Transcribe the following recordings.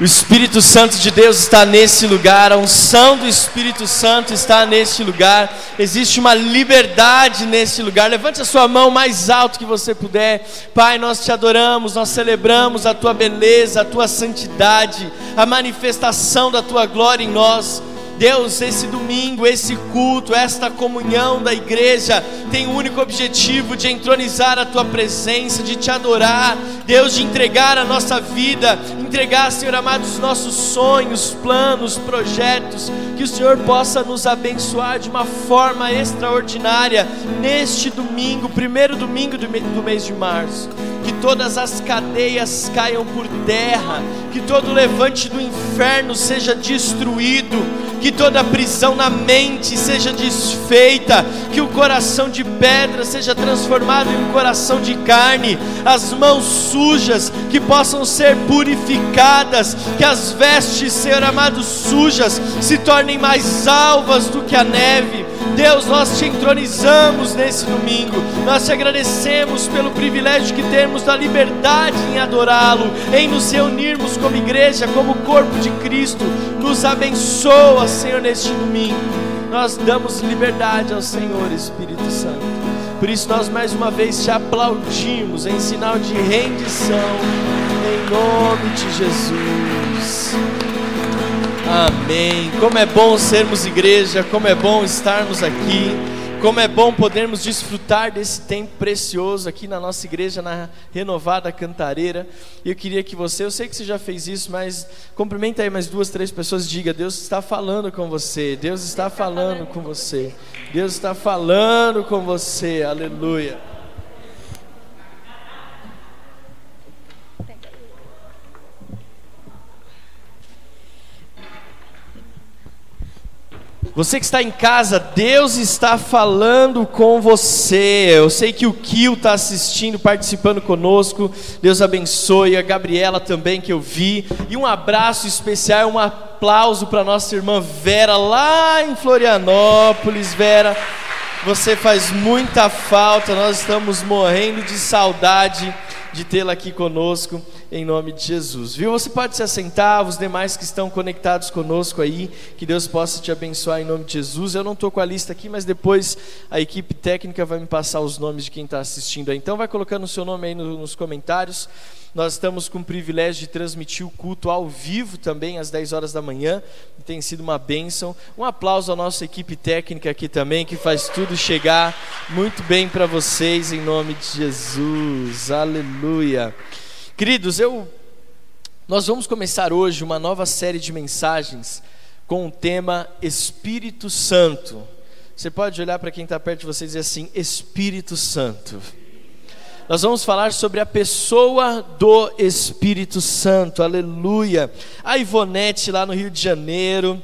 O Espírito Santo de Deus está nesse lugar, a unção do Espírito Santo está neste lugar, existe uma liberdade nesse lugar. Levante a sua mão mais alto que você puder. Pai, nós te adoramos, nós celebramos a tua beleza, a tua santidade, a manifestação da tua glória em nós. Deus, esse domingo, esse culto, esta comunhão da igreja tem o único objetivo de entronizar a tua presença, de te adorar, Deus, de entregar a nossa vida, entregar, Senhor amado, os nossos sonhos, planos, projetos, que o Senhor possa nos abençoar de uma forma extraordinária neste domingo, primeiro domingo do mês de março todas as cadeias caiam por terra, que todo levante do inferno seja destruído, que toda prisão na mente seja desfeita, que o coração de pedra seja transformado em um coração de carne, as mãos sujas que possam ser purificadas, que as vestes, Senhor amado, sujas se tornem mais alvas do que a neve. Deus, nós te entronizamos nesse domingo, nós te agradecemos pelo privilégio que temos da liberdade em adorá-lo, em nos reunirmos como igreja, como corpo de Cristo. Nos abençoa, Senhor, neste domingo. Nós damos liberdade ao Senhor, Espírito Santo. Por isso, nós mais uma vez te aplaudimos em sinal de rendição, em nome de Jesus. Amém. Como é bom sermos igreja, como é bom estarmos aqui, como é bom podermos desfrutar desse tempo precioso aqui na nossa igreja, na renovada cantareira. E eu queria que você, eu sei que você já fez isso, mas cumprimenta aí mais duas, três pessoas diga: Deus está falando com você, Deus está falando com você, Deus está falando com você, aleluia. Você que está em casa, Deus está falando com você. Eu sei que o Kio está assistindo, participando conosco. Deus abençoe. A Gabriela também, que eu vi. E um abraço especial, um aplauso para nossa irmã Vera, lá em Florianópolis. Vera, você faz muita falta. Nós estamos morrendo de saudade de tê-la aqui conosco em nome de Jesus. Viu? Você pode se assentar, os demais que estão conectados conosco aí, que Deus possa te abençoar em nome de Jesus. Eu não estou com a lista aqui, mas depois a equipe técnica vai me passar os nomes de quem está assistindo aí. Então vai colocando o seu nome aí nos comentários. Nós estamos com o privilégio de transmitir o culto ao vivo também, às 10 horas da manhã. Tem sido uma bênção. Um aplauso à nossa equipe técnica aqui também, que faz tudo chegar muito bem para vocês, em nome de Jesus. Aleluia. Queridos, eu nós vamos começar hoje uma nova série de mensagens com o tema Espírito Santo. Você pode olhar para quem está perto de você e dizer assim: Espírito Santo. Nós vamos falar sobre a pessoa do Espírito Santo, aleluia. A Ivonete lá no Rio de Janeiro,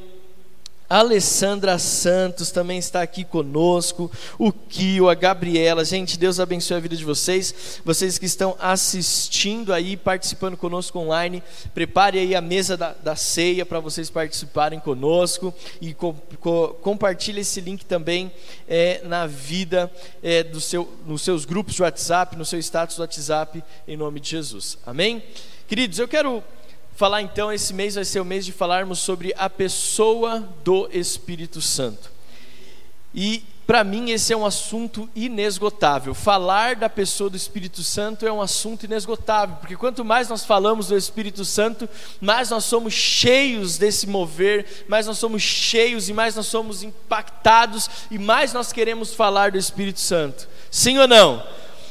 Alessandra Santos também está aqui conosco, o Kio, a Gabriela. Gente, Deus abençoe a vida de vocês. Vocês que estão assistindo aí, participando conosco online, prepare aí a mesa da, da ceia para vocês participarem conosco e co, co, compartilhe esse link também é, na vida é, do seu, nos seus grupos de WhatsApp, no seu status do WhatsApp, em nome de Jesus. Amém? Queridos, eu quero falar então, esse mês vai ser o mês de falarmos sobre a pessoa do Espírito Santo. E para mim esse é um assunto inesgotável. Falar da pessoa do Espírito Santo é um assunto inesgotável, porque quanto mais nós falamos do Espírito Santo, mais nós somos cheios desse mover, mais nós somos cheios e mais nós somos impactados e mais nós queremos falar do Espírito Santo. Sim ou não?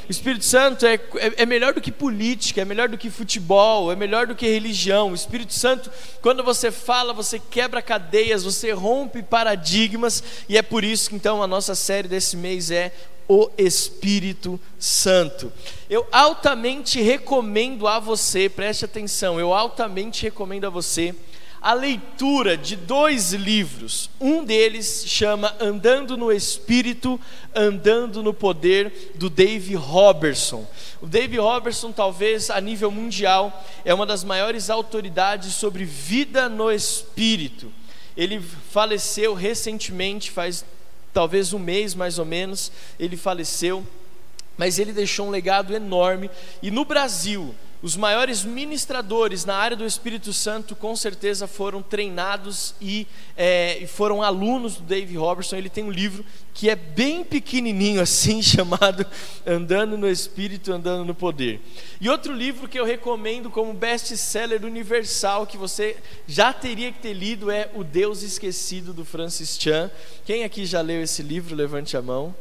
O Espírito Santo é, é, é, melhor do que política, é melhor do que futebol, é melhor do que religião. O Espírito Santo, quando você fala, você quebra cadeias, você rompe paradigmas, e é por isso que então a nossa série desse mês é o Espírito Santo. Eu altamente recomendo a você, preste atenção, eu altamente recomendo a você a leitura de dois livros. Um deles chama Andando no Espírito, Andando no Poder, do Dave Robertson. O Dave Robertson, talvez a nível mundial, é uma das maiores autoridades sobre vida no Espírito. Ele faleceu recentemente, faz talvez um mês mais ou menos, ele faleceu, mas ele deixou um legado enorme. E no Brasil, os maiores ministradores na área do Espírito Santo com certeza foram treinados e, é, foram alunos do Dave Robertson. Ele tem um livro que é bem pequenininho assim, chamado Andando no Espírito, Andando no Poder. E outro livro que eu recomendo como best-seller universal, que você já teria que ter lido, é O Deus Esquecido, do Francis Chan. Quem aqui já leu esse livro? Levante a mão.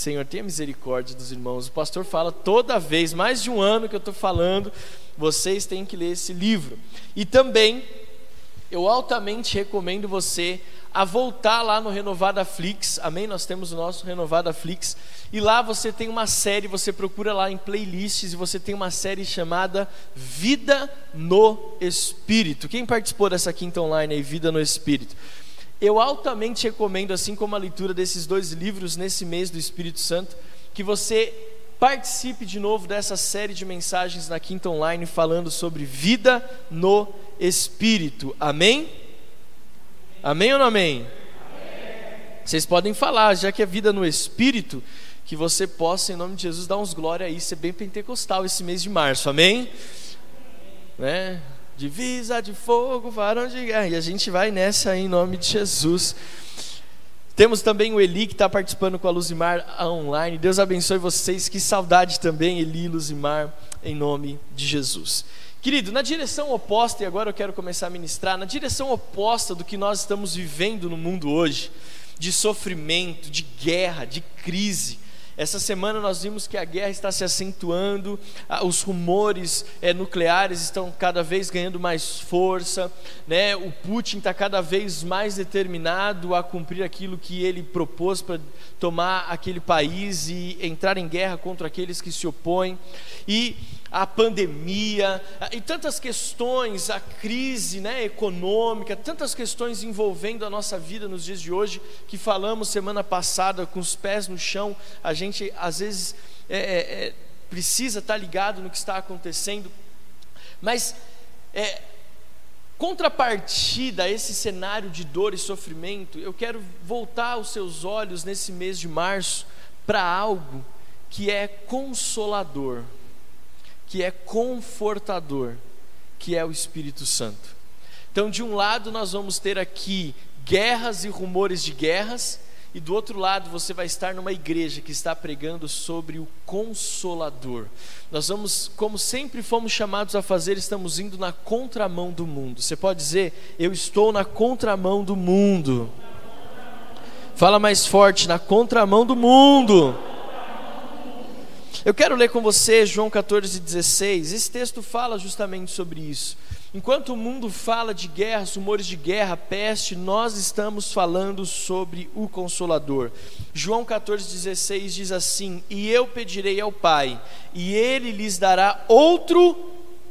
Senhor, tenha misericórdia dos irmãos. O pastor fala toda vez, mais de um ano que eu estou falando, vocês têm que ler esse livro. E também, eu altamente recomendo você a voltar lá no Renovada Flix, amém? Nós temos o nosso Renovada Flix, e lá você tem uma série, você procura lá em playlists, e você tem uma série chamada Vida no Espírito. Quem participou dessa quinta online aí, Vida no Espírito? Eu altamente recomendo, assim como a leitura desses dois livros nesse mês do Espírito Santo, que você participe de novo dessa série de mensagens na Quinta Online falando sobre vida no Espírito. Amém? Amém ou não amém? amém? Vocês podem falar, já que é vida no Espírito, que você possa, em nome de Jesus, dar uns glória aí, ser bem pentecostal esse mês de março. Amém? Né? Divisa de fogo, varão de guerra. E a gente vai nessa aí, em nome de Jesus. Temos também o Eli que está participando com a Luzimar online. Deus abençoe vocês. Que saudade também, Eli e Luzimar, em nome de Jesus. Querido, na direção oposta, e agora eu quero começar a ministrar, na direção oposta do que nós estamos vivendo no mundo hoje, de sofrimento, de guerra, de crise, essa semana nós vimos que a guerra está se acentuando, os rumores é, nucleares estão cada vez ganhando mais força, né? o Putin está cada vez mais determinado a cumprir aquilo que ele propôs para tomar aquele país e entrar em guerra contra aqueles que se opõem. E a pandemia, e tantas questões, a crise né, econômica, tantas questões envolvendo a nossa vida nos dias de hoje, que falamos semana passada com os pés no chão, a gente às vezes é, é, é precisa estar ligado no que está acontecendo, mas é, contrapartida a esse cenário de dor e sofrimento, eu quero voltar os seus olhos nesse mês de março para algo que é consolador que é confortador, que é o Espírito Santo. Então, de um lado, nós vamos ter aqui guerras e rumores de guerras, e do outro lado, você vai estar numa igreja que está pregando sobre o Consolador. Nós vamos, como sempre fomos chamados a fazer, estamos indo na contramão do mundo. Você pode dizer, eu estou na contramão do mundo. Fala mais forte, na contramão do mundo. Eu quero ler com você João 14,16. Esse texto fala justamente sobre isso. Enquanto o mundo fala de guerra, rumores de guerra, peste, nós estamos falando sobre o Consolador. João 14,16 diz assim: E eu pedirei ao Pai, e ele lhes dará outro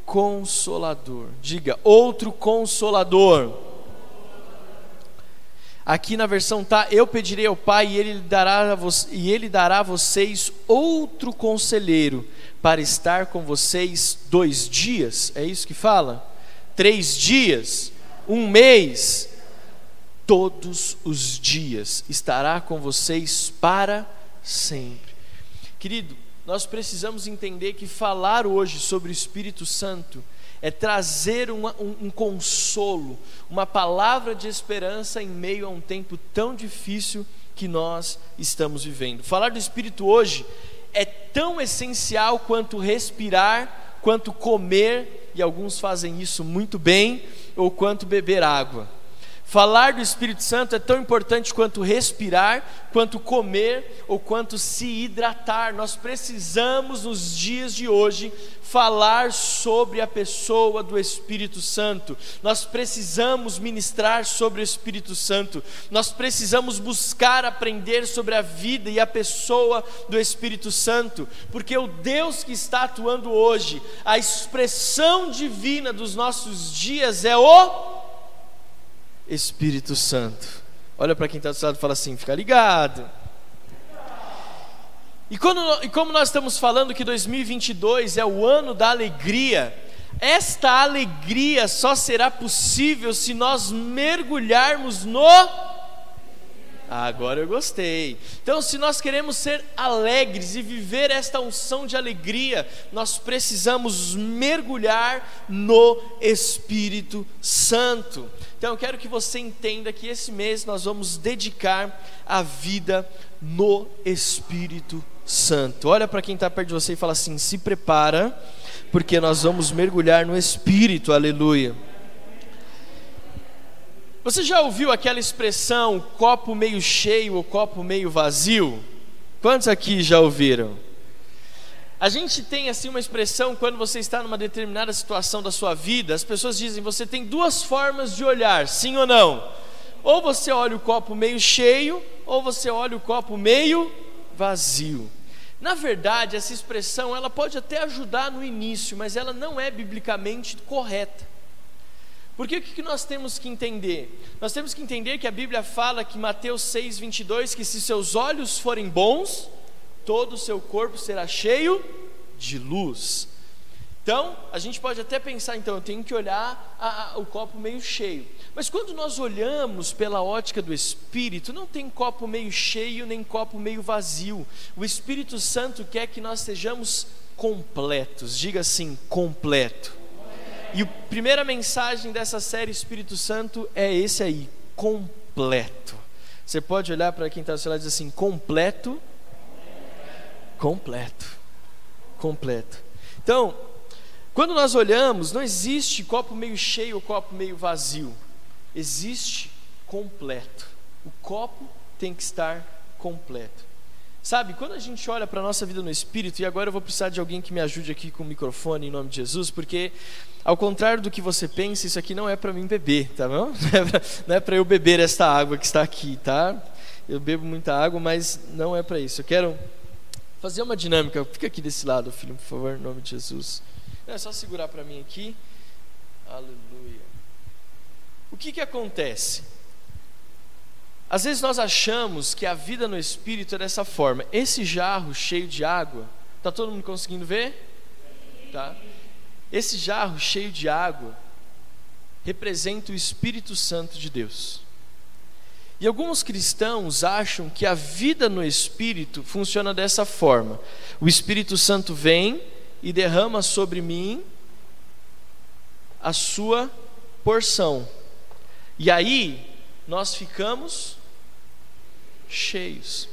Consolador. Diga, outro Consolador Aqui na versão tá, eu pedirei ao Pai e ele dará e ele dará a vocês outro conselheiro para estar com vocês dois dias. É isso que fala? Três dias, um mês, todos os dias estará com vocês para sempre. Querido, nós precisamos entender que falar hoje sobre o Espírito Santo é trazer uma, um, um consolo, uma palavra de esperança em meio a um tempo tão difícil que nós estamos vivendo. Falar do Espírito hoje é tão essencial quanto respirar, quanto comer, e alguns fazem isso muito bem, ou quanto beber água. Falar do Espírito Santo é tão importante quanto respirar, quanto comer ou quanto se hidratar. Nós precisamos, nos dias de hoje, falar sobre a pessoa do Espírito Santo. Nós precisamos ministrar sobre o Espírito Santo. Nós precisamos buscar aprender sobre a vida e a pessoa do Espírito Santo, porque o Deus que está atuando hoje, a expressão divina dos nossos dias é o Espírito Santo. Olha para quem está do seu lado e fala assim: fica ligado. E, quando, e como nós estamos falando que 2022 é o ano da alegria, esta alegria só será possível se nós mergulharmos no Agora eu gostei. Então, se nós queremos ser alegres e viver esta unção de alegria, nós precisamos mergulhar no Espírito Santo. Então, eu quero que você entenda que esse mês nós vamos dedicar a vida no Espírito Santo. Olha para quem está perto de você e fala assim: se prepara, porque nós vamos mergulhar no Espírito. Aleluia. Você já ouviu aquela expressão copo meio cheio ou copo meio vazio? Quantos aqui já ouviram? A gente tem assim uma expressão quando você está numa determinada situação da sua vida, as pessoas dizem: você tem duas formas de olhar, sim ou não? Ou você olha o copo meio cheio, ou você olha o copo meio vazio. Na verdade, essa expressão ela pode até ajudar no início, mas ela não é biblicamente correta. Porque o que nós temos que entender? Nós temos que entender que a Bíblia fala que Mateus 6, 22, que se seus olhos forem bons, todo o seu corpo será cheio de luz. Então, a gente pode até pensar, então, eu tenho que olhar a, a, o copo meio cheio. Mas quando nós olhamos pela ótica do Espírito, não tem copo meio cheio nem copo meio vazio. O Espírito Santo quer que nós sejamos completos. Diga assim, completo. E a primeira mensagem dessa série Espírito Santo é esse aí, completo. Você pode olhar para quem está ao seu lado e dizer assim: completo, completo, completo. Então, quando nós olhamos, não existe copo meio cheio ou copo meio vazio. Existe completo. O copo tem que estar completo. Sabe, quando a gente olha para a nossa vida no Espírito, e agora eu vou precisar de alguém que me ajude aqui com o microfone em nome de Jesus, porque ao contrário do que você pensa, isso aqui não é para mim beber, tá bom? Não é para eu beber esta água que está aqui, tá? Eu bebo muita água, mas não é para isso. Eu quero fazer uma dinâmica. Fica aqui desse lado, filho, por favor, em nome de Jesus. É só segurar para mim aqui. Aleluia. O que que acontece? Às vezes nós achamos que a vida no Espírito é dessa forma. Esse jarro cheio de água, tá todo mundo conseguindo ver? Tá? Esse jarro cheio de água representa o Espírito Santo de Deus. E alguns cristãos acham que a vida no Espírito funciona dessa forma: o Espírito Santo vem e derrama sobre mim a sua porção, e aí nós ficamos cheios.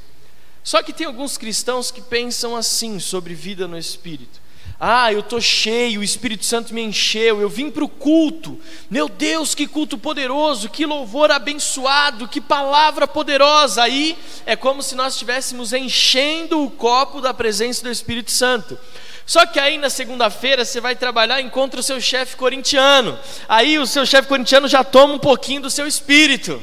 Só que tem alguns cristãos que pensam assim sobre vida no Espírito. Ah, eu estou cheio, o Espírito Santo me encheu, eu vim para o culto. Meu Deus, que culto poderoso, que louvor abençoado, que palavra poderosa. Aí é como se nós estivéssemos enchendo o copo da presença do Espírito Santo. Só que aí na segunda-feira você vai trabalhar e encontra o seu chefe corintiano. Aí o seu chefe corintiano já toma um pouquinho do seu espírito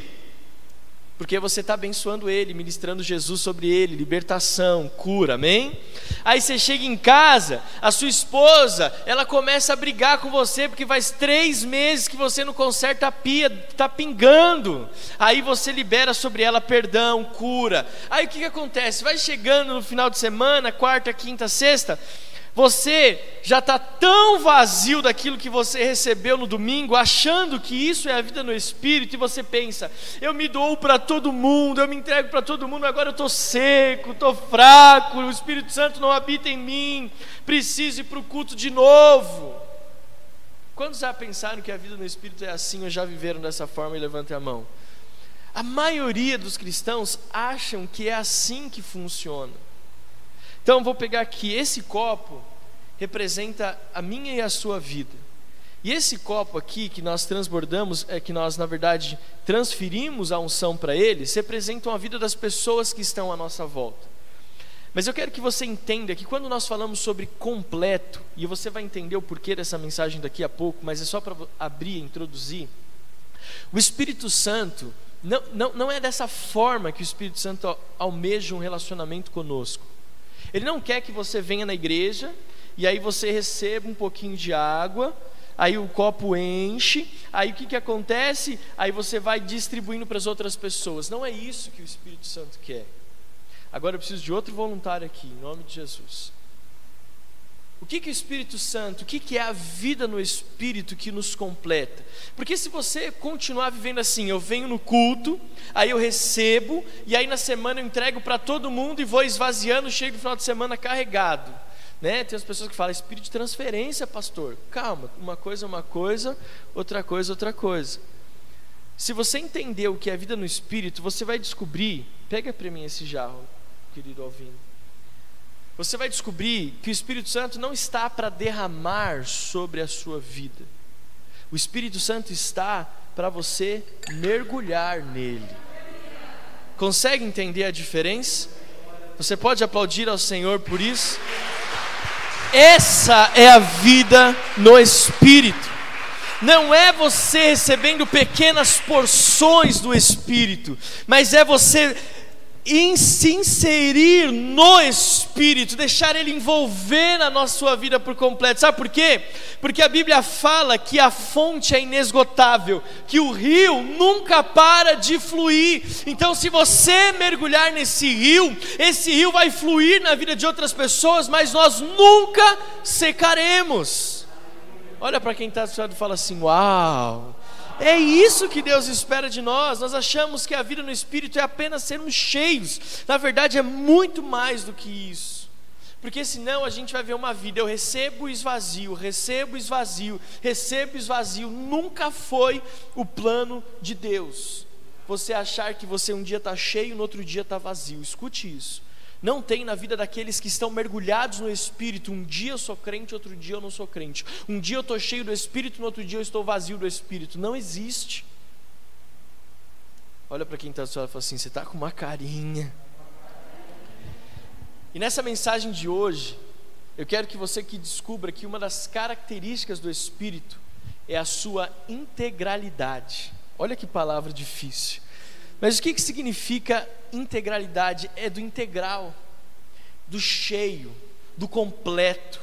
porque você está abençoando ele, ministrando Jesus sobre ele, libertação, cura, amém? Aí você chega em casa, a sua esposa, ela começa a brigar com você, porque faz três meses que você não conserta a pia, está pingando. Aí você libera sobre ela perdão, cura. Aí o que, que acontece? Vai chegando no final de semana, quarta, quinta, sexta, você já está tão vazio daquilo que você recebeu no domingo, achando que isso é a vida no Espírito, e você pensa: eu me dou para todo mundo, eu me entrego para todo mundo, agora eu estou seco, estou fraco, o Espírito Santo não habita em mim, preciso ir para o culto de novo. Quantos já pensaram que a vida no Espírito é assim ou já viveram dessa forma e levantem a mão? A maioria dos cristãos acham que é assim que funciona. Então vou pegar aqui esse copo representa a minha e a sua vida. E esse copo aqui que nós transbordamos, é que nós na verdade transferimos a unção para eles, representam a vida das pessoas que estão à nossa volta. Mas eu quero que você entenda que quando nós falamos sobre completo, e você vai entender o porquê dessa mensagem daqui a pouco, mas é só para abrir e introduzir. O Espírito Santo, não, não, não é dessa forma que o Espírito Santo almeja um relacionamento conosco. Ele não quer que você venha na igreja e aí você receba um pouquinho de água, aí o copo enche, aí o que, que acontece? Aí você vai distribuindo para as outras pessoas. Não é isso que o Espírito Santo quer. Agora eu preciso de outro voluntário aqui, em nome de Jesus. O que, que é o Espírito Santo? O que, que é a vida no Espírito que nos completa? Porque se você continuar vivendo assim, eu venho no culto, aí eu recebo, e aí na semana eu entrego para todo mundo e vou esvaziando, chego no final de semana carregado. Né? Tem as pessoas que falam espírito de transferência, pastor. Calma, uma coisa é uma coisa, outra coisa é outra coisa. Se você entender o que é a vida no Espírito, você vai descobrir. Pega para mim esse jarro, querido Alvino você vai descobrir que o Espírito Santo não está para derramar sobre a sua vida. O Espírito Santo está para você mergulhar nele. Consegue entender a diferença? Você pode aplaudir ao Senhor por isso? Essa é a vida no Espírito. Não é você recebendo pequenas porções do Espírito, mas é você se inserir no Espírito, deixar Ele envolver na nossa sua vida por completo. Sabe por quê? Porque a Bíblia fala que a fonte é inesgotável, que o rio nunca para de fluir. Então, se você mergulhar nesse rio, esse rio vai fluir na vida de outras pessoas, mas nós nunca secaremos. Olha para quem está do seu lado e fala assim: Uau! É isso que Deus espera de nós. Nós achamos que a vida no Espírito é apenas sermos cheios. Na verdade, é muito mais do que isso. Porque senão a gente vai ver uma vida, eu recebo esvazio, recebo esvazio, recebo esvazio. Nunca foi o plano de Deus. Você achar que você um dia está cheio, no outro dia está vazio. Escute isso. Não tem na vida daqueles que estão mergulhados no Espírito. Um dia eu sou crente, outro dia eu não sou crente. Um dia eu estou cheio do Espírito, no outro dia eu estou vazio do Espírito. Não existe. Olha para quem está do seu lado e fala assim: você está com uma carinha. E nessa mensagem de hoje, eu quero que você que descubra que uma das características do Espírito é a sua integralidade. Olha que palavra difícil. Mas o que, que significa integralidade? É do integral, do cheio, do completo.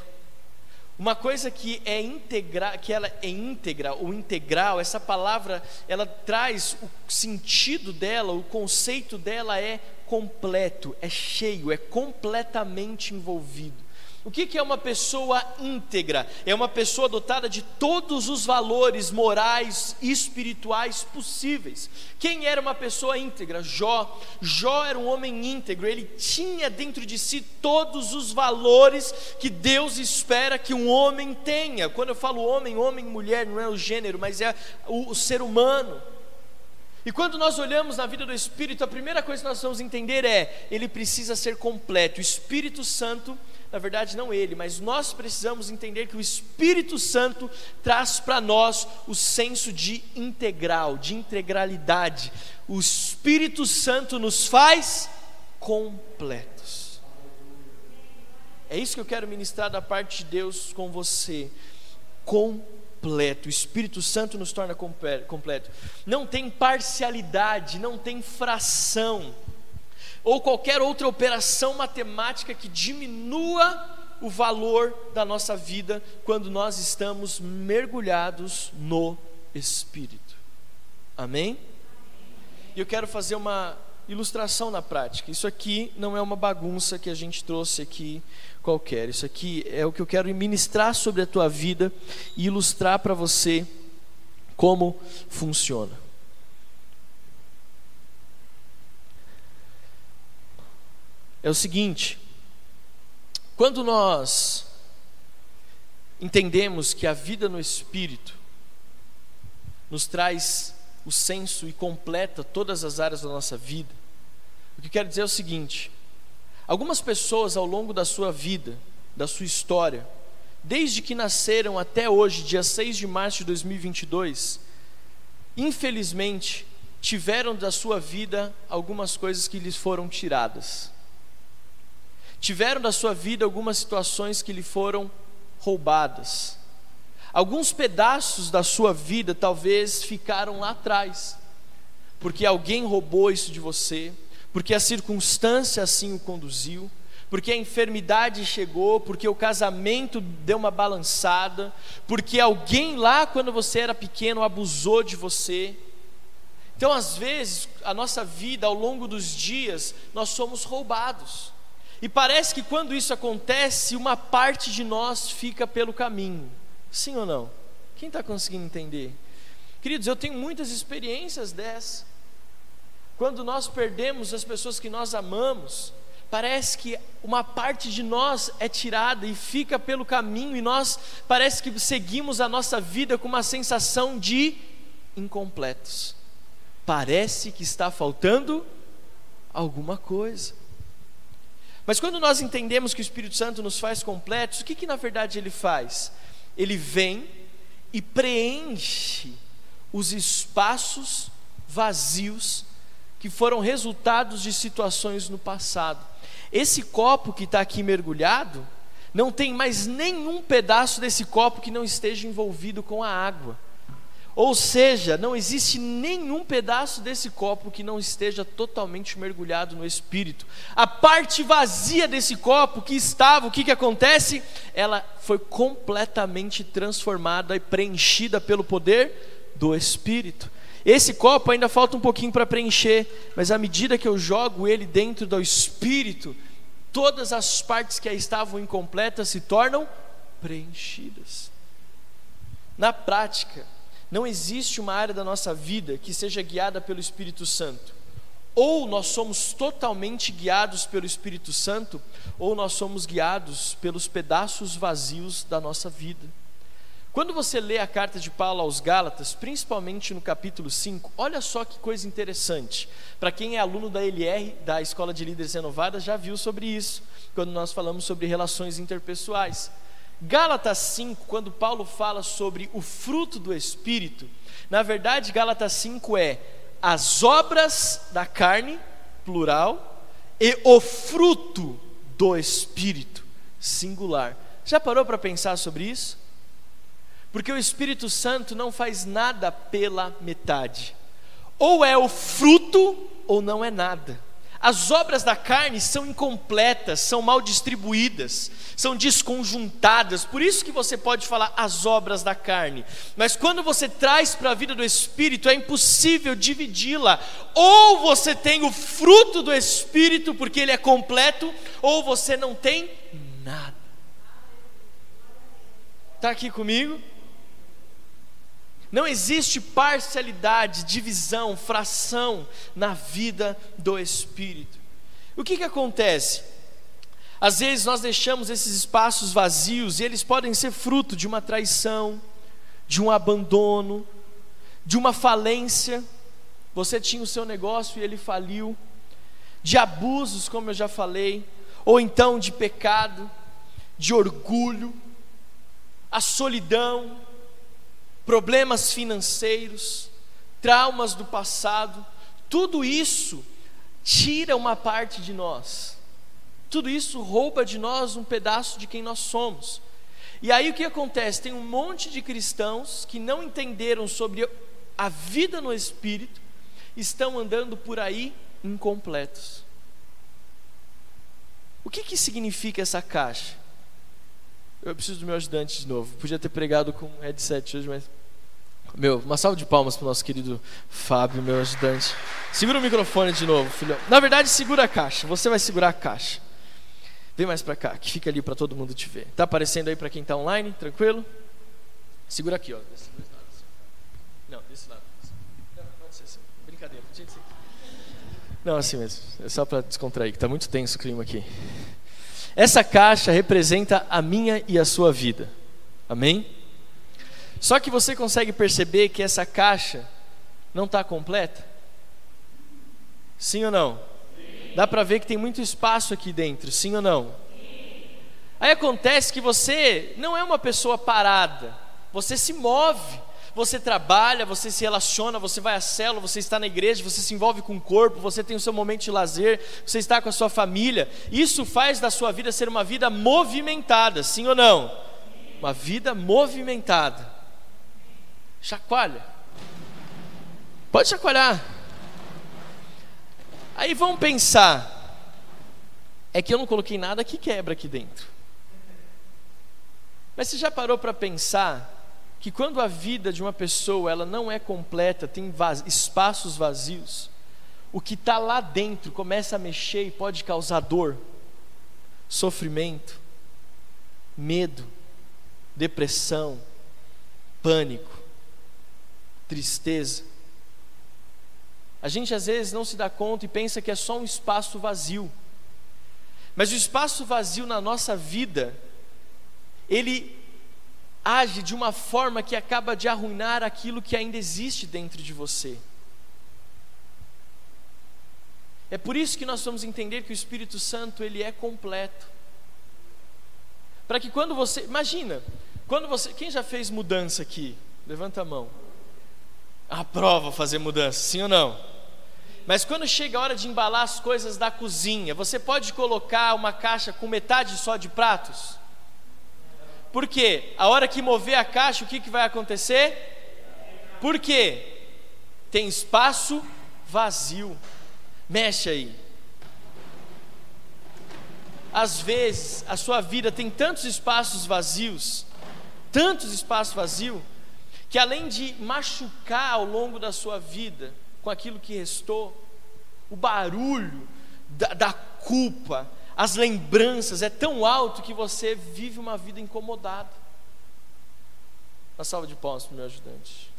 Uma coisa que é integral, que ela é íntegra ou integral, essa palavra, ela traz o sentido dela, o conceito dela é completo, é cheio, é completamente envolvido. O que é uma pessoa íntegra? É uma pessoa dotada de todos os valores morais e espirituais possíveis. Quem era uma pessoa íntegra? Jó. Jó era um homem íntegro, ele tinha dentro de si todos os valores que Deus espera que um homem tenha. Quando eu falo homem, homem, mulher, não é o gênero, mas é o, o ser humano. E quando nós olhamos na vida do Espírito, a primeira coisa que nós vamos entender é: ele precisa ser completo. O Espírito Santo na verdade não ele, mas nós precisamos entender que o Espírito Santo traz para nós o senso de integral, de integralidade. O Espírito Santo nos faz completos. É isso que eu quero ministrar da parte de Deus com você. Completo. O Espírito Santo nos torna completo. Não tem parcialidade, não tem fração ou qualquer outra operação matemática que diminua o valor da nossa vida quando nós estamos mergulhados no Espírito. Amém? E eu quero fazer uma ilustração na prática. Isso aqui não é uma bagunça que a gente trouxe aqui qualquer. Isso aqui é o que eu quero ministrar sobre a tua vida e ilustrar para você como funciona. É o seguinte: quando nós entendemos que a vida no Espírito nos traz o senso e completa todas as áreas da nossa vida, o que quero dizer é o seguinte: algumas pessoas ao longo da sua vida, da sua história, desde que nasceram até hoje, dia 6 de março de 2022, infelizmente tiveram da sua vida algumas coisas que lhes foram tiradas tiveram na sua vida algumas situações que lhe foram roubadas. Alguns pedaços da sua vida talvez ficaram lá atrás, porque alguém roubou isso de você, porque a circunstância assim o conduziu, porque a enfermidade chegou, porque o casamento deu uma balançada, porque alguém lá quando você era pequeno abusou de você. Então, às vezes, a nossa vida ao longo dos dias, nós somos roubados. E parece que quando isso acontece, uma parte de nós fica pelo caminho. Sim ou não? Quem está conseguindo entender? Queridos, eu tenho muitas experiências dessa. Quando nós perdemos as pessoas que nós amamos, parece que uma parte de nós é tirada e fica pelo caminho, e nós parece que seguimos a nossa vida com uma sensação de incompletos. Parece que está faltando alguma coisa. Mas quando nós entendemos que o Espírito Santo nos faz completos, o que, que na verdade ele faz? Ele vem e preenche os espaços vazios que foram resultados de situações no passado. Esse copo que está aqui mergulhado, não tem mais nenhum pedaço desse copo que não esteja envolvido com a água. Ou seja, não existe nenhum pedaço desse copo que não esteja totalmente mergulhado no Espírito. A parte vazia desse copo que estava, o que, que acontece? Ela foi completamente transformada e preenchida pelo poder do Espírito. Esse copo ainda falta um pouquinho para preencher, mas à medida que eu jogo ele dentro do espírito, todas as partes que aí estavam incompletas se tornam preenchidas. Na prática, não existe uma área da nossa vida que seja guiada pelo Espírito Santo. Ou nós somos totalmente guiados pelo Espírito Santo, ou nós somos guiados pelos pedaços vazios da nossa vida. Quando você lê a carta de Paulo aos Gálatas, principalmente no capítulo 5, olha só que coisa interessante. Para quem é aluno da LR, da Escola de Líderes Renovadas, já viu sobre isso, quando nós falamos sobre relações interpessoais. Gálatas 5, quando Paulo fala sobre o fruto do Espírito, na verdade, Gálatas 5 é as obras da carne, plural, e o fruto do Espírito, singular. Já parou para pensar sobre isso? Porque o Espírito Santo não faz nada pela metade. Ou é o fruto ou não é nada. As obras da carne são incompletas, são mal distribuídas, são desconjuntadas. Por isso que você pode falar as obras da carne. Mas quando você traz para a vida do espírito, é impossível dividi-la. Ou você tem o fruto do espírito, porque ele é completo, ou você não tem nada. Está aqui comigo? Não existe parcialidade, divisão, fração na vida do Espírito. O que, que acontece? Às vezes nós deixamos esses espaços vazios e eles podem ser fruto de uma traição, de um abandono, de uma falência. Você tinha o seu negócio e ele faliu, de abusos, como eu já falei, ou então de pecado, de orgulho, a solidão, problemas financeiros, traumas do passado, tudo isso tira uma parte de nós. Tudo isso rouba de nós um pedaço de quem nós somos. E aí o que acontece? Tem um monte de cristãos que não entenderam sobre a vida no espírito, estão andando por aí incompletos. O que, que significa essa caixa? Eu preciso do meu ajudante de novo. Podia ter pregado com headset hoje, mas. Meu, uma salva de palmas para o nosso querido Fábio, meu ajudante. Segura o microfone de novo, filhão. Na verdade, segura a caixa. Você vai segurar a caixa. Vem mais para cá, que fica ali para todo mundo te ver. Tá aparecendo aí para quem está online? Tranquilo? Segura aqui, ó. Não, desse lado. Não, pode ser assim. Brincadeira. Não, assim mesmo. É só para descontrair, que está muito tenso o clima aqui. Essa caixa representa a minha e a sua vida. Amém? Só que você consegue perceber que essa caixa não está completa? Sim ou não? Sim. Dá para ver que tem muito espaço aqui dentro, sim ou não? Sim. Aí acontece que você não é uma pessoa parada, você se move você trabalha, você se relaciona, você vai à célula, você está na igreja, você se envolve com o corpo, você tem o seu momento de lazer, você está com a sua família. Isso faz da sua vida ser uma vida movimentada, sim ou não? Uma vida movimentada. Chacoalha. Pode chacoalhar. Aí vamos pensar. É que eu não coloquei nada que quebra aqui dentro. Mas você já parou para pensar que quando a vida de uma pessoa ela não é completa, tem vaz, espaços vazios, o que está lá dentro começa a mexer e pode causar dor. sofrimento, medo, depressão, pânico, tristeza. A gente às vezes não se dá conta e pensa que é só um espaço vazio. Mas o espaço vazio na nossa vida, ele age de uma forma que acaba de arruinar aquilo que ainda existe dentro de você. É por isso que nós vamos entender que o Espírito Santo ele é completo. Para que quando você, imagina, quando você, quem já fez mudança aqui? Levanta a mão. Aprova fazer mudança, sim ou não? Mas quando chega a hora de embalar as coisas da cozinha, você pode colocar uma caixa com metade só de pratos? Por quê? A hora que mover a caixa, o que, que vai acontecer? Por quê? Tem espaço vazio. Mexe aí. Às vezes, a sua vida tem tantos espaços vazios, tantos espaços vazios, que além de machucar ao longo da sua vida, com aquilo que restou, o barulho da, da culpa, as lembranças é tão alto que você vive uma vida incomodada. Uma salva de palmas para o meu ajudante.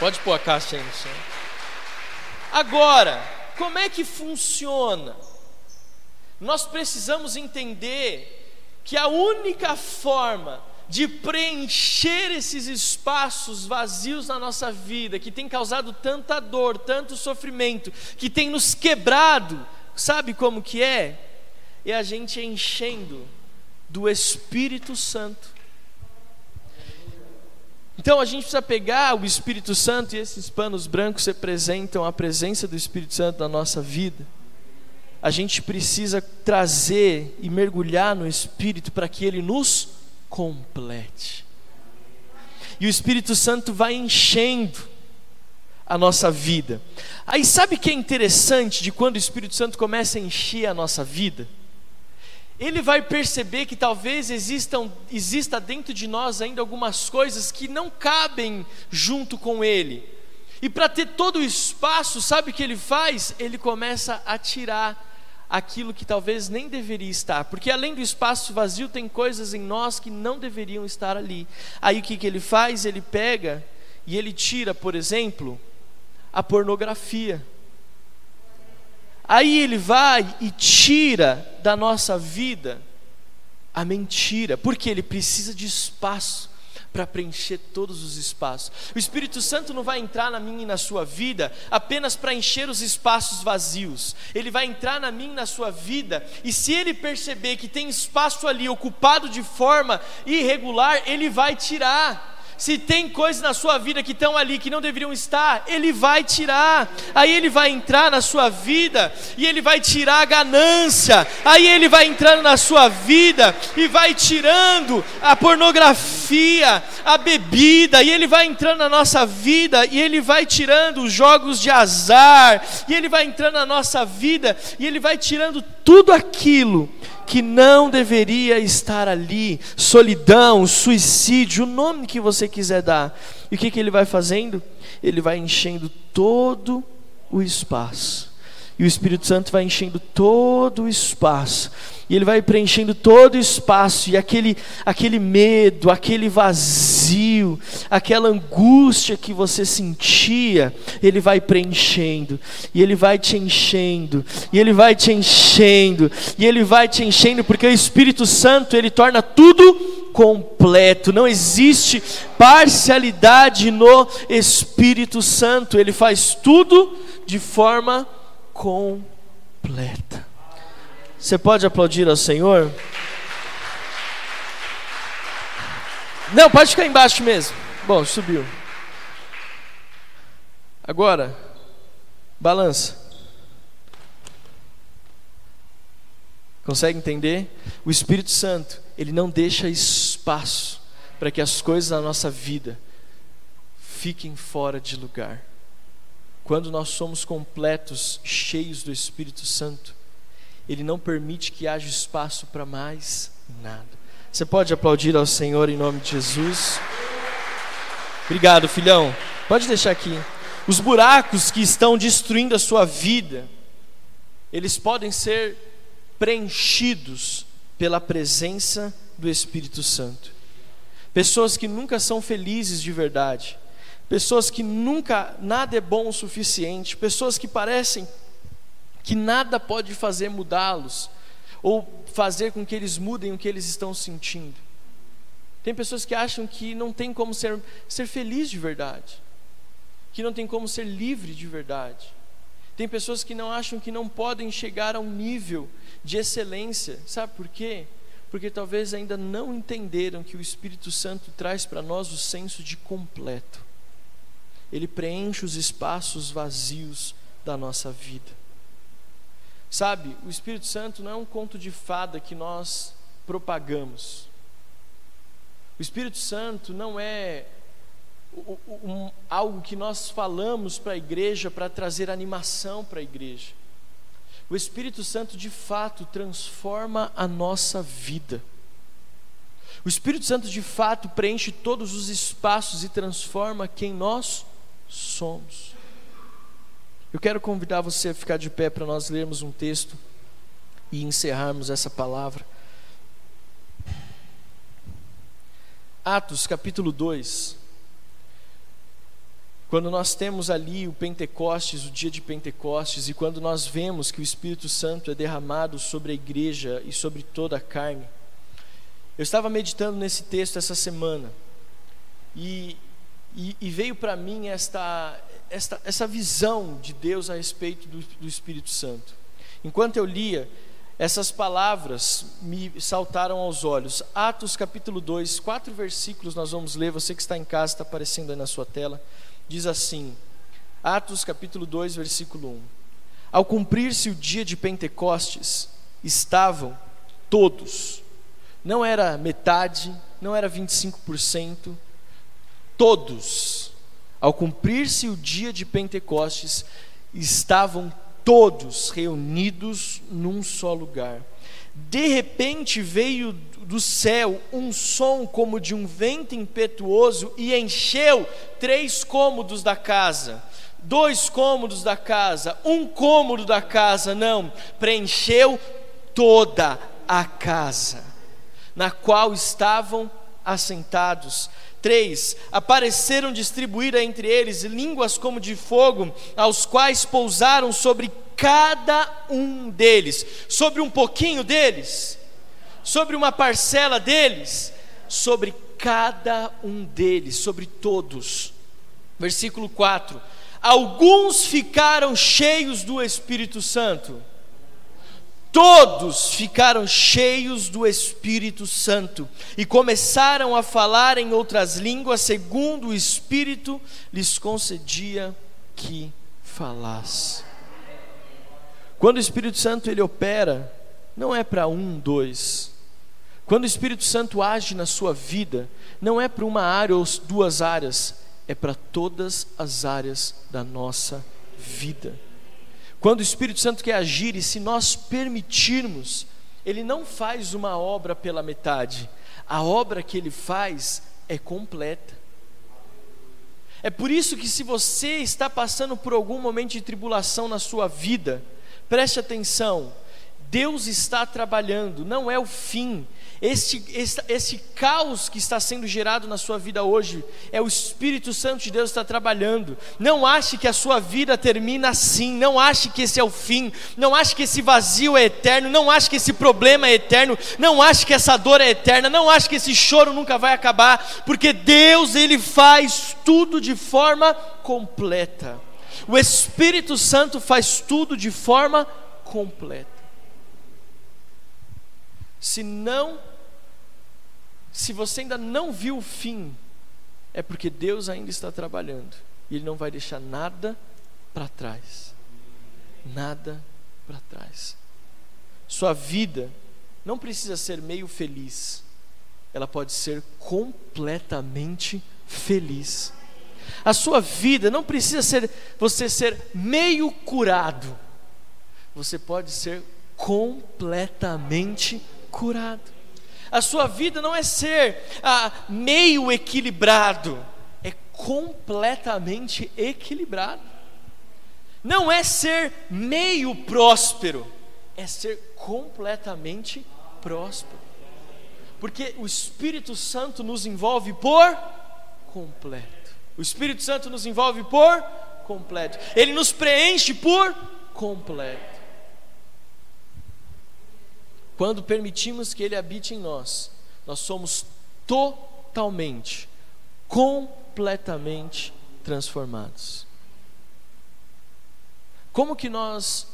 Pode pôr a caixa aí no chão. Agora, como é que funciona? Nós precisamos entender que a única forma de preencher esses espaços vazios na nossa vida, que tem causado tanta dor, tanto sofrimento, que tem nos quebrado, sabe como que é? É a gente enchendo do Espírito Santo. Então a gente precisa pegar o Espírito Santo e esses panos brancos representam a presença do Espírito Santo na nossa vida. A gente precisa trazer e mergulhar no Espírito para que ele nos complete. E o Espírito Santo vai enchendo a nossa vida. Aí sabe o que é interessante de quando o Espírito Santo começa a encher a nossa vida? Ele vai perceber que talvez existam, exista dentro de nós ainda algumas coisas que não cabem junto com Ele. E para ter todo o espaço, sabe o que ele faz? Ele começa a tirar aquilo que talvez nem deveria estar, porque além do espaço vazio, tem coisas em nós que não deveriam estar ali. Aí o que, que ele faz? Ele pega e ele tira, por exemplo, a pornografia. Aí ele vai e tira da nossa vida a mentira, porque ele precisa de espaço para preencher todos os espaços. O Espírito Santo não vai entrar na minha e na sua vida apenas para encher os espaços vazios. Ele vai entrar na minha e na sua vida, e se ele perceber que tem espaço ali ocupado de forma irregular, ele vai tirar. Se tem coisas na sua vida que estão ali que não deveriam estar, Ele vai tirar. Aí Ele vai entrar na sua vida e Ele vai tirar a ganância. Aí Ele vai entrando na sua vida e vai tirando a pornografia, a bebida. E Ele vai entrando na nossa vida e Ele vai tirando os jogos de azar. E Ele vai entrando na nossa vida e Ele vai tirando tudo aquilo que não deveria estar ali, solidão, suicídio, o nome que você quiser dar. E o que, que ele vai fazendo? Ele vai enchendo todo o espaço. E o Espírito Santo vai enchendo todo o espaço. E ele vai preenchendo todo o espaço. E aquele, aquele medo, aquele vazio, aquela angústia que você sentia, ele vai preenchendo. E ele vai te enchendo. E ele vai te enchendo. E ele vai te enchendo, porque o Espírito Santo, ele torna tudo completo. Não existe parcialidade no Espírito Santo. Ele faz tudo de forma completa. Você pode aplaudir ao Senhor? Não, pode ficar embaixo mesmo. Bom, subiu. Agora, balança. Consegue entender? O Espírito Santo, ele não deixa espaço para que as coisas da nossa vida fiquem fora de lugar. Quando nós somos completos, cheios do Espírito Santo, Ele não permite que haja espaço para mais nada. Você pode aplaudir ao Senhor em nome de Jesus? Obrigado, filhão. Pode deixar aqui. Os buracos que estão destruindo a sua vida, eles podem ser preenchidos pela presença do Espírito Santo. Pessoas que nunca são felizes de verdade, pessoas que nunca nada é bom o suficiente, pessoas que parecem que nada pode fazer mudá-los ou fazer com que eles mudem o que eles estão sentindo. Tem pessoas que acham que não tem como ser, ser feliz de verdade, que não tem como ser livre de verdade. Tem pessoas que não acham que não podem chegar a um nível de excelência. Sabe por quê? Porque talvez ainda não entenderam que o Espírito Santo traz para nós o senso de completo. Ele preenche os espaços vazios da nossa vida. Sabe, o Espírito Santo não é um conto de fada que nós propagamos. O Espírito Santo não é um, algo que nós falamos para a igreja para trazer animação para a igreja. O Espírito Santo de fato transforma a nossa vida. O Espírito Santo de fato preenche todos os espaços e transforma quem nós somos. Eu quero convidar você a ficar de pé para nós lermos um texto e encerrarmos essa palavra. Atos capítulo 2. Quando nós temos ali o Pentecostes, o dia de Pentecostes, e quando nós vemos que o Espírito Santo é derramado sobre a igreja e sobre toda a carne. Eu estava meditando nesse texto essa semana, e, e, e veio para mim esta, esta, essa visão de Deus a respeito do, do Espírito Santo. Enquanto eu lia, essas palavras me saltaram aos olhos. Atos capítulo 2, quatro versículos nós vamos ler, você que está em casa, está aparecendo aí na sua tela diz assim, Atos capítulo 2, versículo 1. Ao cumprir-se o dia de Pentecostes, estavam todos, não era metade, não era 25%, todos, ao cumprir-se o dia de Pentecostes, estavam todos reunidos num só lugar. De repente veio do céu um som como de um vento impetuoso e encheu três cômodos da casa. Dois cômodos da casa, um cômodo da casa, não, preencheu toda a casa, na qual estavam assentados. Três, apareceram distribuir entre eles línguas como de fogo, aos quais pousaram sobre cada um deles, sobre um pouquinho deles, sobre uma parcela deles, sobre cada um deles, sobre todos. Versículo 4: Alguns ficaram cheios do Espírito Santo, todos ficaram cheios do Espírito Santo e começaram a falar em outras línguas, segundo o Espírito lhes concedia que falasse. Quando o Espírito Santo ele opera, não é para um, dois. Quando o Espírito Santo age na sua vida, não é para uma área ou duas áreas, é para todas as áreas da nossa vida. Quando o Espírito Santo quer agir e se nós permitirmos, ele não faz uma obra pela metade, a obra que ele faz é completa. É por isso que, se você está passando por algum momento de tribulação na sua vida, Preste atenção, Deus está trabalhando, não é o fim. Este, esse caos que está sendo gerado na sua vida hoje é o Espírito Santo de Deus está trabalhando. Não ache que a sua vida termina assim, não ache que esse é o fim, não ache que esse vazio é eterno, não ache que esse problema é eterno, não ache que essa dor é eterna, não ache que esse choro nunca vai acabar, porque Deus ele faz tudo de forma completa. O Espírito Santo faz tudo de forma completa. Se não, se você ainda não viu o fim, é porque Deus ainda está trabalhando e Ele não vai deixar nada para trás. Nada para trás. Sua vida não precisa ser meio feliz, ela pode ser completamente feliz. A sua vida não precisa ser você ser meio curado. Você pode ser completamente curado. A sua vida não é ser ah, meio equilibrado, é completamente equilibrado. Não é ser meio próspero, é ser completamente próspero. Porque o Espírito Santo nos envolve por completo. O Espírito Santo nos envolve por completo. Ele nos preenche por completo. Quando permitimos que Ele habite em nós, nós somos totalmente, completamente transformados. Como que nós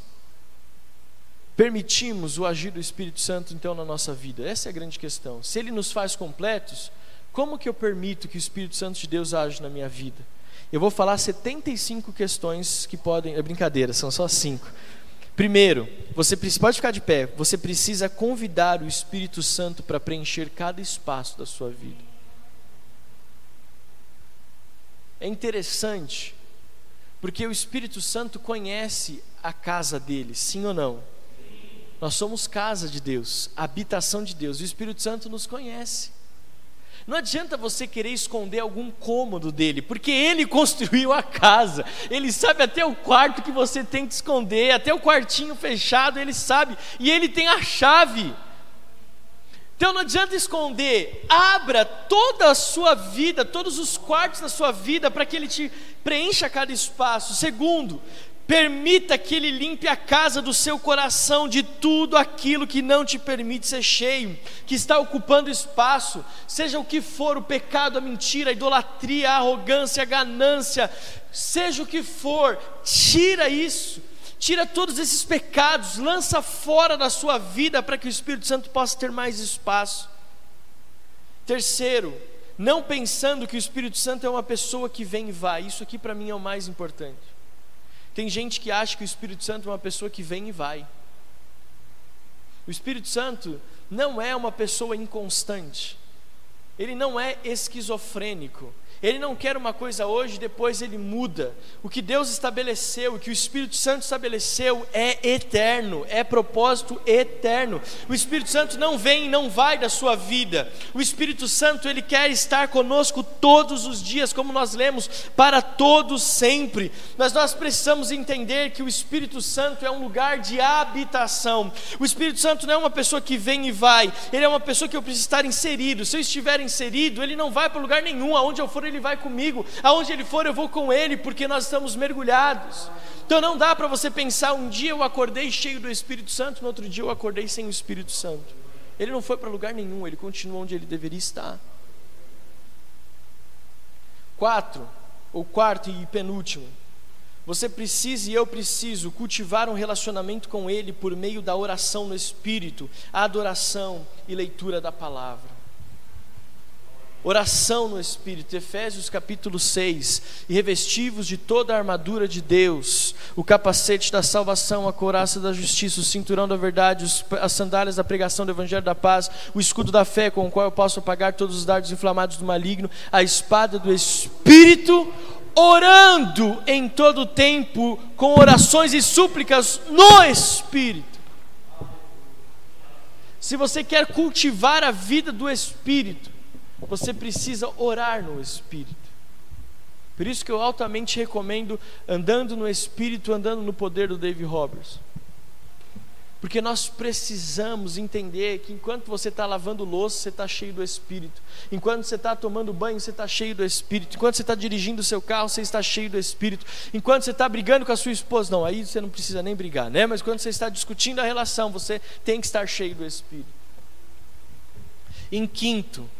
permitimos o agir do Espírito Santo então na nossa vida? Essa é a grande questão. Se ele nos faz completos, como que eu permito que o Espírito Santo de Deus age na minha vida? Eu vou falar 75 questões que podem. É brincadeira, são só cinco. Primeiro, você pode ficar de pé, você precisa convidar o Espírito Santo para preencher cada espaço da sua vida. É interessante, porque o Espírito Santo conhece a casa dele, sim ou não? Nós somos casa de Deus, habitação de Deus, o Espírito Santo nos conhece. Não adianta você querer esconder algum cômodo dele, porque ele construiu a casa, ele sabe até o quarto que você tem que esconder, até o quartinho fechado, ele sabe, e ele tem a chave. Então não adianta esconder, abra toda a sua vida, todos os quartos da sua vida, para que ele te preencha cada espaço. Segundo, Permita que Ele limpe a casa do seu coração de tudo aquilo que não te permite ser cheio, que está ocupando espaço, seja o que for o pecado, a mentira, a idolatria, a arrogância, a ganância, seja o que for, tira isso, tira todos esses pecados, lança fora da sua vida para que o Espírito Santo possa ter mais espaço. Terceiro, não pensando que o Espírito Santo é uma pessoa que vem e vai, isso aqui para mim é o mais importante. Tem gente que acha que o Espírito Santo é uma pessoa que vem e vai. O Espírito Santo não é uma pessoa inconstante. Ele não é esquizofrênico. Ele não quer uma coisa hoje, depois ele muda. O que Deus estabeleceu, o que o Espírito Santo estabeleceu é eterno, é propósito eterno. O Espírito Santo não vem e não vai da sua vida. O Espírito Santo, ele quer estar conosco todos os dias, como nós lemos, para todos sempre. Mas nós precisamos entender que o Espírito Santo é um lugar de habitação. O Espírito Santo não é uma pessoa que vem e vai, ele é uma pessoa que eu preciso estar inserido. Se eu estiver inserido, ele não vai para lugar nenhum, aonde eu for, vai comigo, aonde ele for eu vou com ele, porque nós estamos mergulhados. Então não dá para você pensar, um dia eu acordei cheio do Espírito Santo, no outro dia eu acordei sem o Espírito Santo. Ele não foi para lugar nenhum, ele continua onde ele deveria estar. Quatro, ou quarto e penúltimo, você precisa e eu preciso cultivar um relacionamento com Ele por meio da oração no Espírito, adoração e leitura da palavra. Oração no Espírito, Efésios capítulo 6. E revestivos de toda a armadura de Deus, o capacete da salvação, a couraça da justiça, o cinturão da verdade, as sandálias da pregação do evangelho da paz, o escudo da fé com o qual eu posso apagar todos os dardos inflamados do maligno, a espada do Espírito, orando em todo o tempo, com orações e súplicas no Espírito. Se você quer cultivar a vida do Espírito, você precisa orar no Espírito. Por isso que eu altamente recomendo andando no Espírito, andando no poder do David Roberts. Porque nós precisamos entender que enquanto você está lavando louça, você está cheio do Espírito. Enquanto você está tomando banho, você está cheio do Espírito. Enquanto você está dirigindo o seu carro, você está cheio do Espírito. Enquanto você está brigando com a sua esposa, não, aí você não precisa nem brigar, né? Mas quando você está discutindo a relação, você tem que estar cheio do Espírito. Em quinto,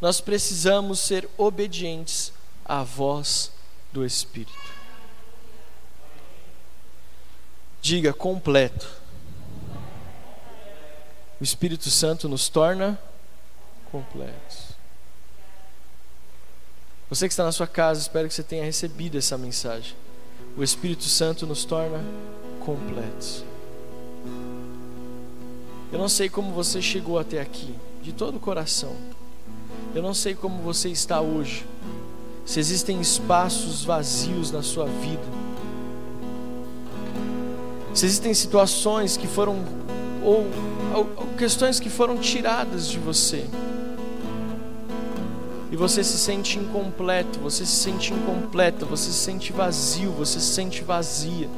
nós precisamos ser obedientes à voz do Espírito. Diga completo. O Espírito Santo nos torna completos. Você que está na sua casa, espero que você tenha recebido essa mensagem. O Espírito Santo nos torna completos. Eu não sei como você chegou até aqui, de todo o coração. Eu não sei como você está hoje, se existem espaços vazios na sua vida, se existem situações que foram, ou, ou, ou questões que foram tiradas de você, e você se sente incompleto, você se sente incompleta, você se sente vazio, você se sente vazia.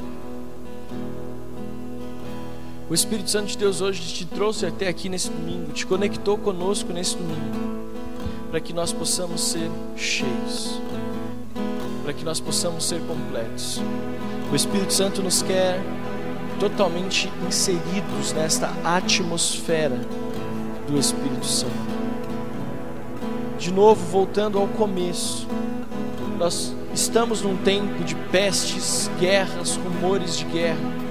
O Espírito Santo de Deus hoje te trouxe até aqui nesse domingo, te conectou conosco nesse domingo, para que nós possamos ser cheios, para que nós possamos ser completos. O Espírito Santo nos quer totalmente inseridos nesta atmosfera do Espírito Santo. De novo, voltando ao começo, nós estamos num tempo de pestes, guerras, rumores de guerra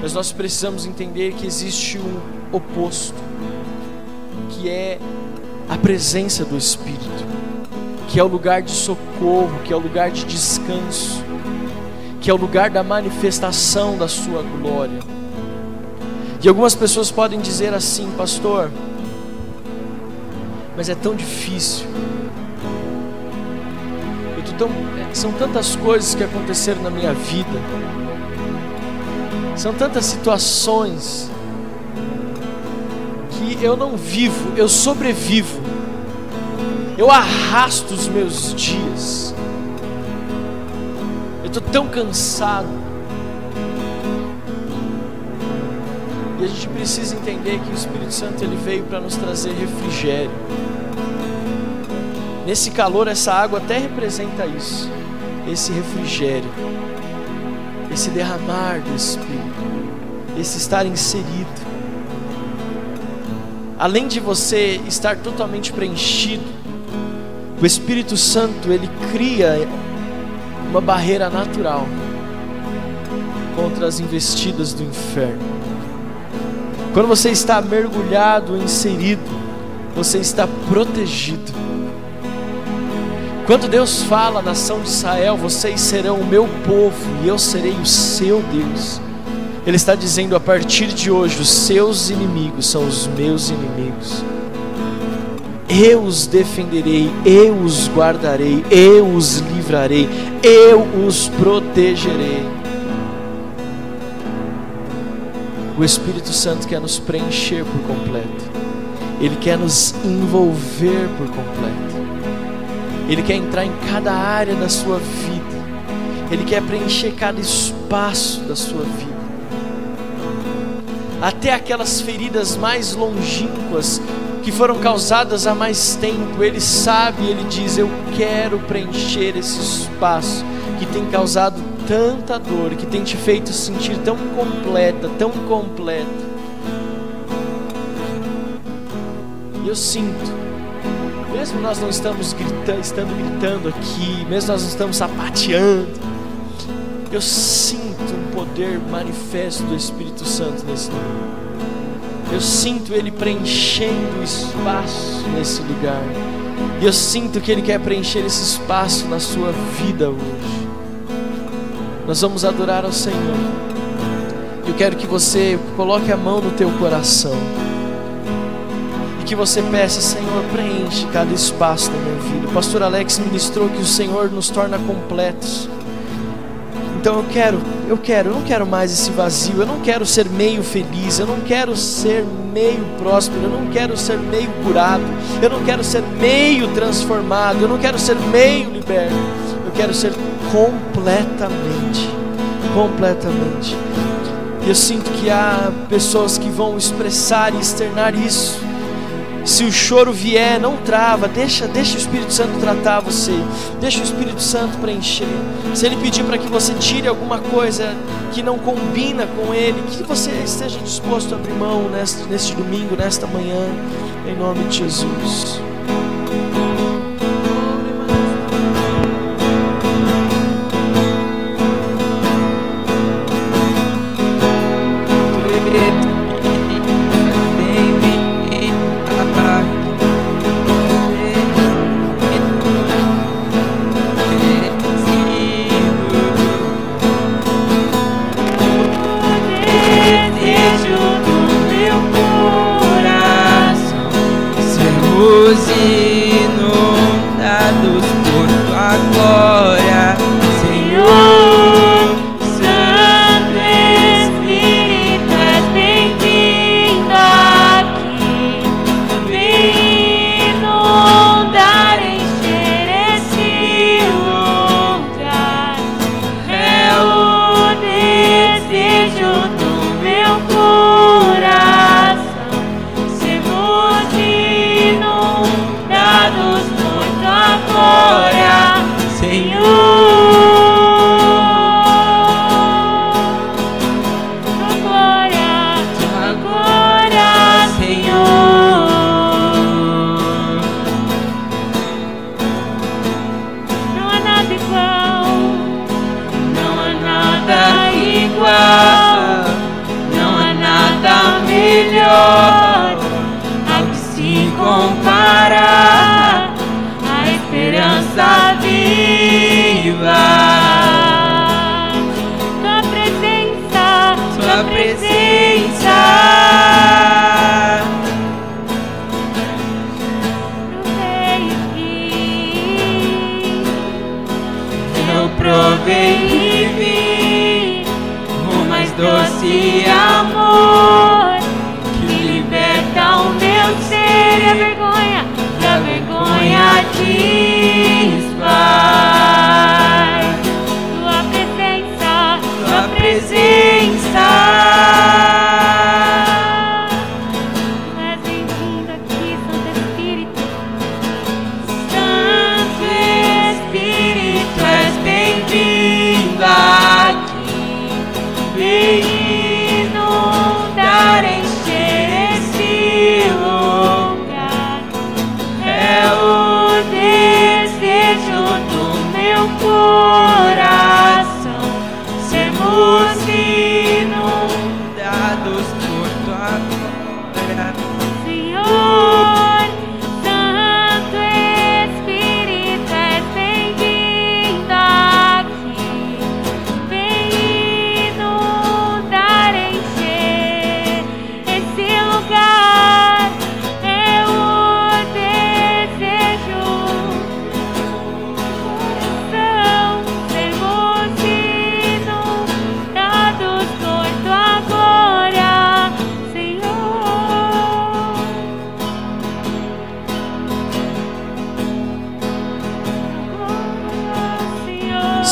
mas nós precisamos entender que existe um oposto, que é a presença do Espírito, que é o lugar de socorro, que é o lugar de descanso, que é o lugar da manifestação da Sua glória. E algumas pessoas podem dizer assim, pastor, mas é tão difícil. Tão, são tantas coisas que aconteceram na minha vida são tantas situações que eu não vivo, eu sobrevivo. Eu arrasto os meus dias. Eu estou tão cansado. E a gente precisa entender que o Espírito Santo ele veio para nos trazer refrigério. Nesse calor, essa água até representa isso, esse refrigério esse derramar do Espírito, esse estar inserido. Além de você estar totalmente preenchido, o Espírito Santo ele cria uma barreira natural contra as investidas do inferno. Quando você está mergulhado, inserido, você está protegido. Quando Deus fala, nação de Israel, vocês serão o meu povo e eu serei o seu Deus. Ele está dizendo a partir de hoje, os seus inimigos são os meus inimigos. Eu os defenderei, eu os guardarei, eu os livrarei, eu os protegerei. O Espírito Santo quer nos preencher por completo, ele quer nos envolver por completo. Ele quer entrar em cada área da sua vida. Ele quer preencher cada espaço da sua vida. Até aquelas feridas mais longínquas que foram causadas há mais tempo, ele sabe, ele diz: Eu quero preencher esse espaço que tem causado tanta dor, que tem te feito sentir tão completa, tão completa. E eu sinto mesmo nós não estamos gritando, estando gritando aqui, mesmo nós não estamos sapateando, eu sinto um poder manifesto do Espírito Santo nesse lugar. Eu sinto Ele preenchendo o espaço nesse lugar. E eu sinto que Ele quer preencher esse espaço na sua vida hoje. Nós vamos adorar ao Senhor. Eu quero que você coloque a mão no teu coração que você peça, Senhor, preenche cada espaço da minha vida. O pastor Alex ministrou que o Senhor nos torna completos. Então eu quero, eu quero, eu não quero mais esse vazio, eu não quero ser meio feliz, eu não quero ser meio próspero, eu não quero ser meio curado, eu não quero ser meio transformado, eu não quero ser meio liberto, eu quero ser completamente, completamente. E eu sinto que há pessoas que vão expressar e externar isso se o choro vier, não trava, deixa, deixa o Espírito Santo tratar você, deixa o Espírito Santo preencher. Se ele pedir para que você tire alguma coisa que não combina com ele, que você esteja disposto a abrir mão neste, neste domingo, nesta manhã, em nome de Jesus.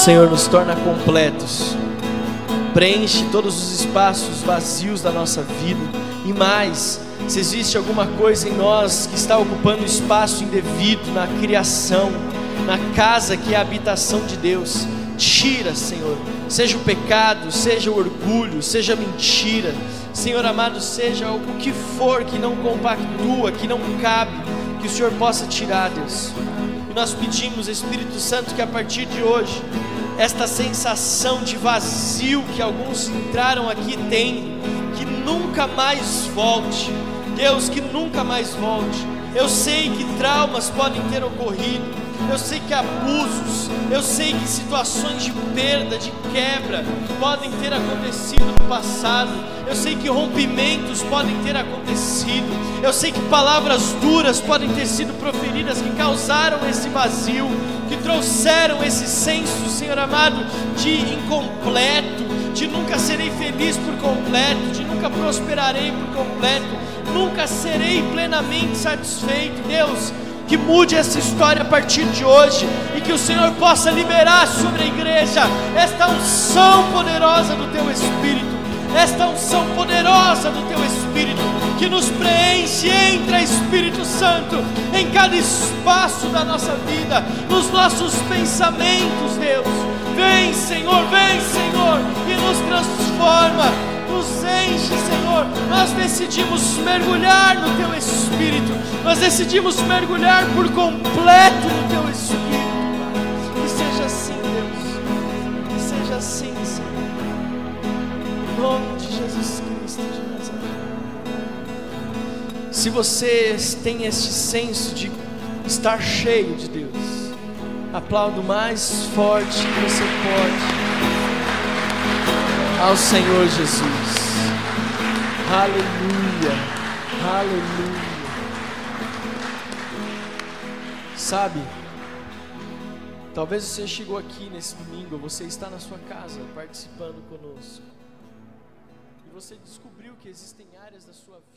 Senhor, nos torna completos. Preenche todos os espaços vazios da nossa vida. E mais, se existe alguma coisa em nós que está ocupando espaço indevido na criação, na casa que é a habitação de Deus, tira, Senhor. Seja o pecado, seja o orgulho, seja a mentira. Senhor amado, seja o que for que não compactua, que não cabe, que o Senhor possa tirar, Deus. E nós pedimos, Espírito Santo, que a partir de hoje, esta sensação de vazio que alguns entraram aqui têm, que nunca mais volte. Deus, que nunca mais volte. Eu sei que traumas podem ter ocorrido. Eu sei que abusos, eu sei que situações de perda, de quebra podem ter acontecido no passado. Eu sei que rompimentos podem ter acontecido. Eu sei que palavras duras podem ter sido proferidas que causaram esse vazio, que trouxeram esse senso, Senhor amado, de incompleto, de nunca serei feliz por completo, de nunca prosperarei por completo, nunca serei plenamente satisfeito. Deus, que mude essa história a partir de hoje e que o Senhor possa liberar sobre a igreja esta unção poderosa do teu Espírito, esta unção poderosa do teu Espírito que nos preenche, entra Espírito Santo em cada espaço da nossa vida, nos nossos pensamentos, Deus. Vem, Senhor, vem, Senhor, e nos transforma nos enche, Senhor. Nós decidimos mergulhar no Teu Espírito, nós decidimos mergulhar por completo no Teu Espírito. Que seja assim, Deus, que seja assim, Senhor. Em nome de Jesus Cristo de Nazaré. Se você tem este senso de estar cheio de Deus, aplaudo mais forte que você pode ao Senhor Jesus. Aleluia, aleluia. Sabe, talvez você chegou aqui nesse domingo, você está na sua casa participando conosco, e você descobriu que existem áreas da sua vida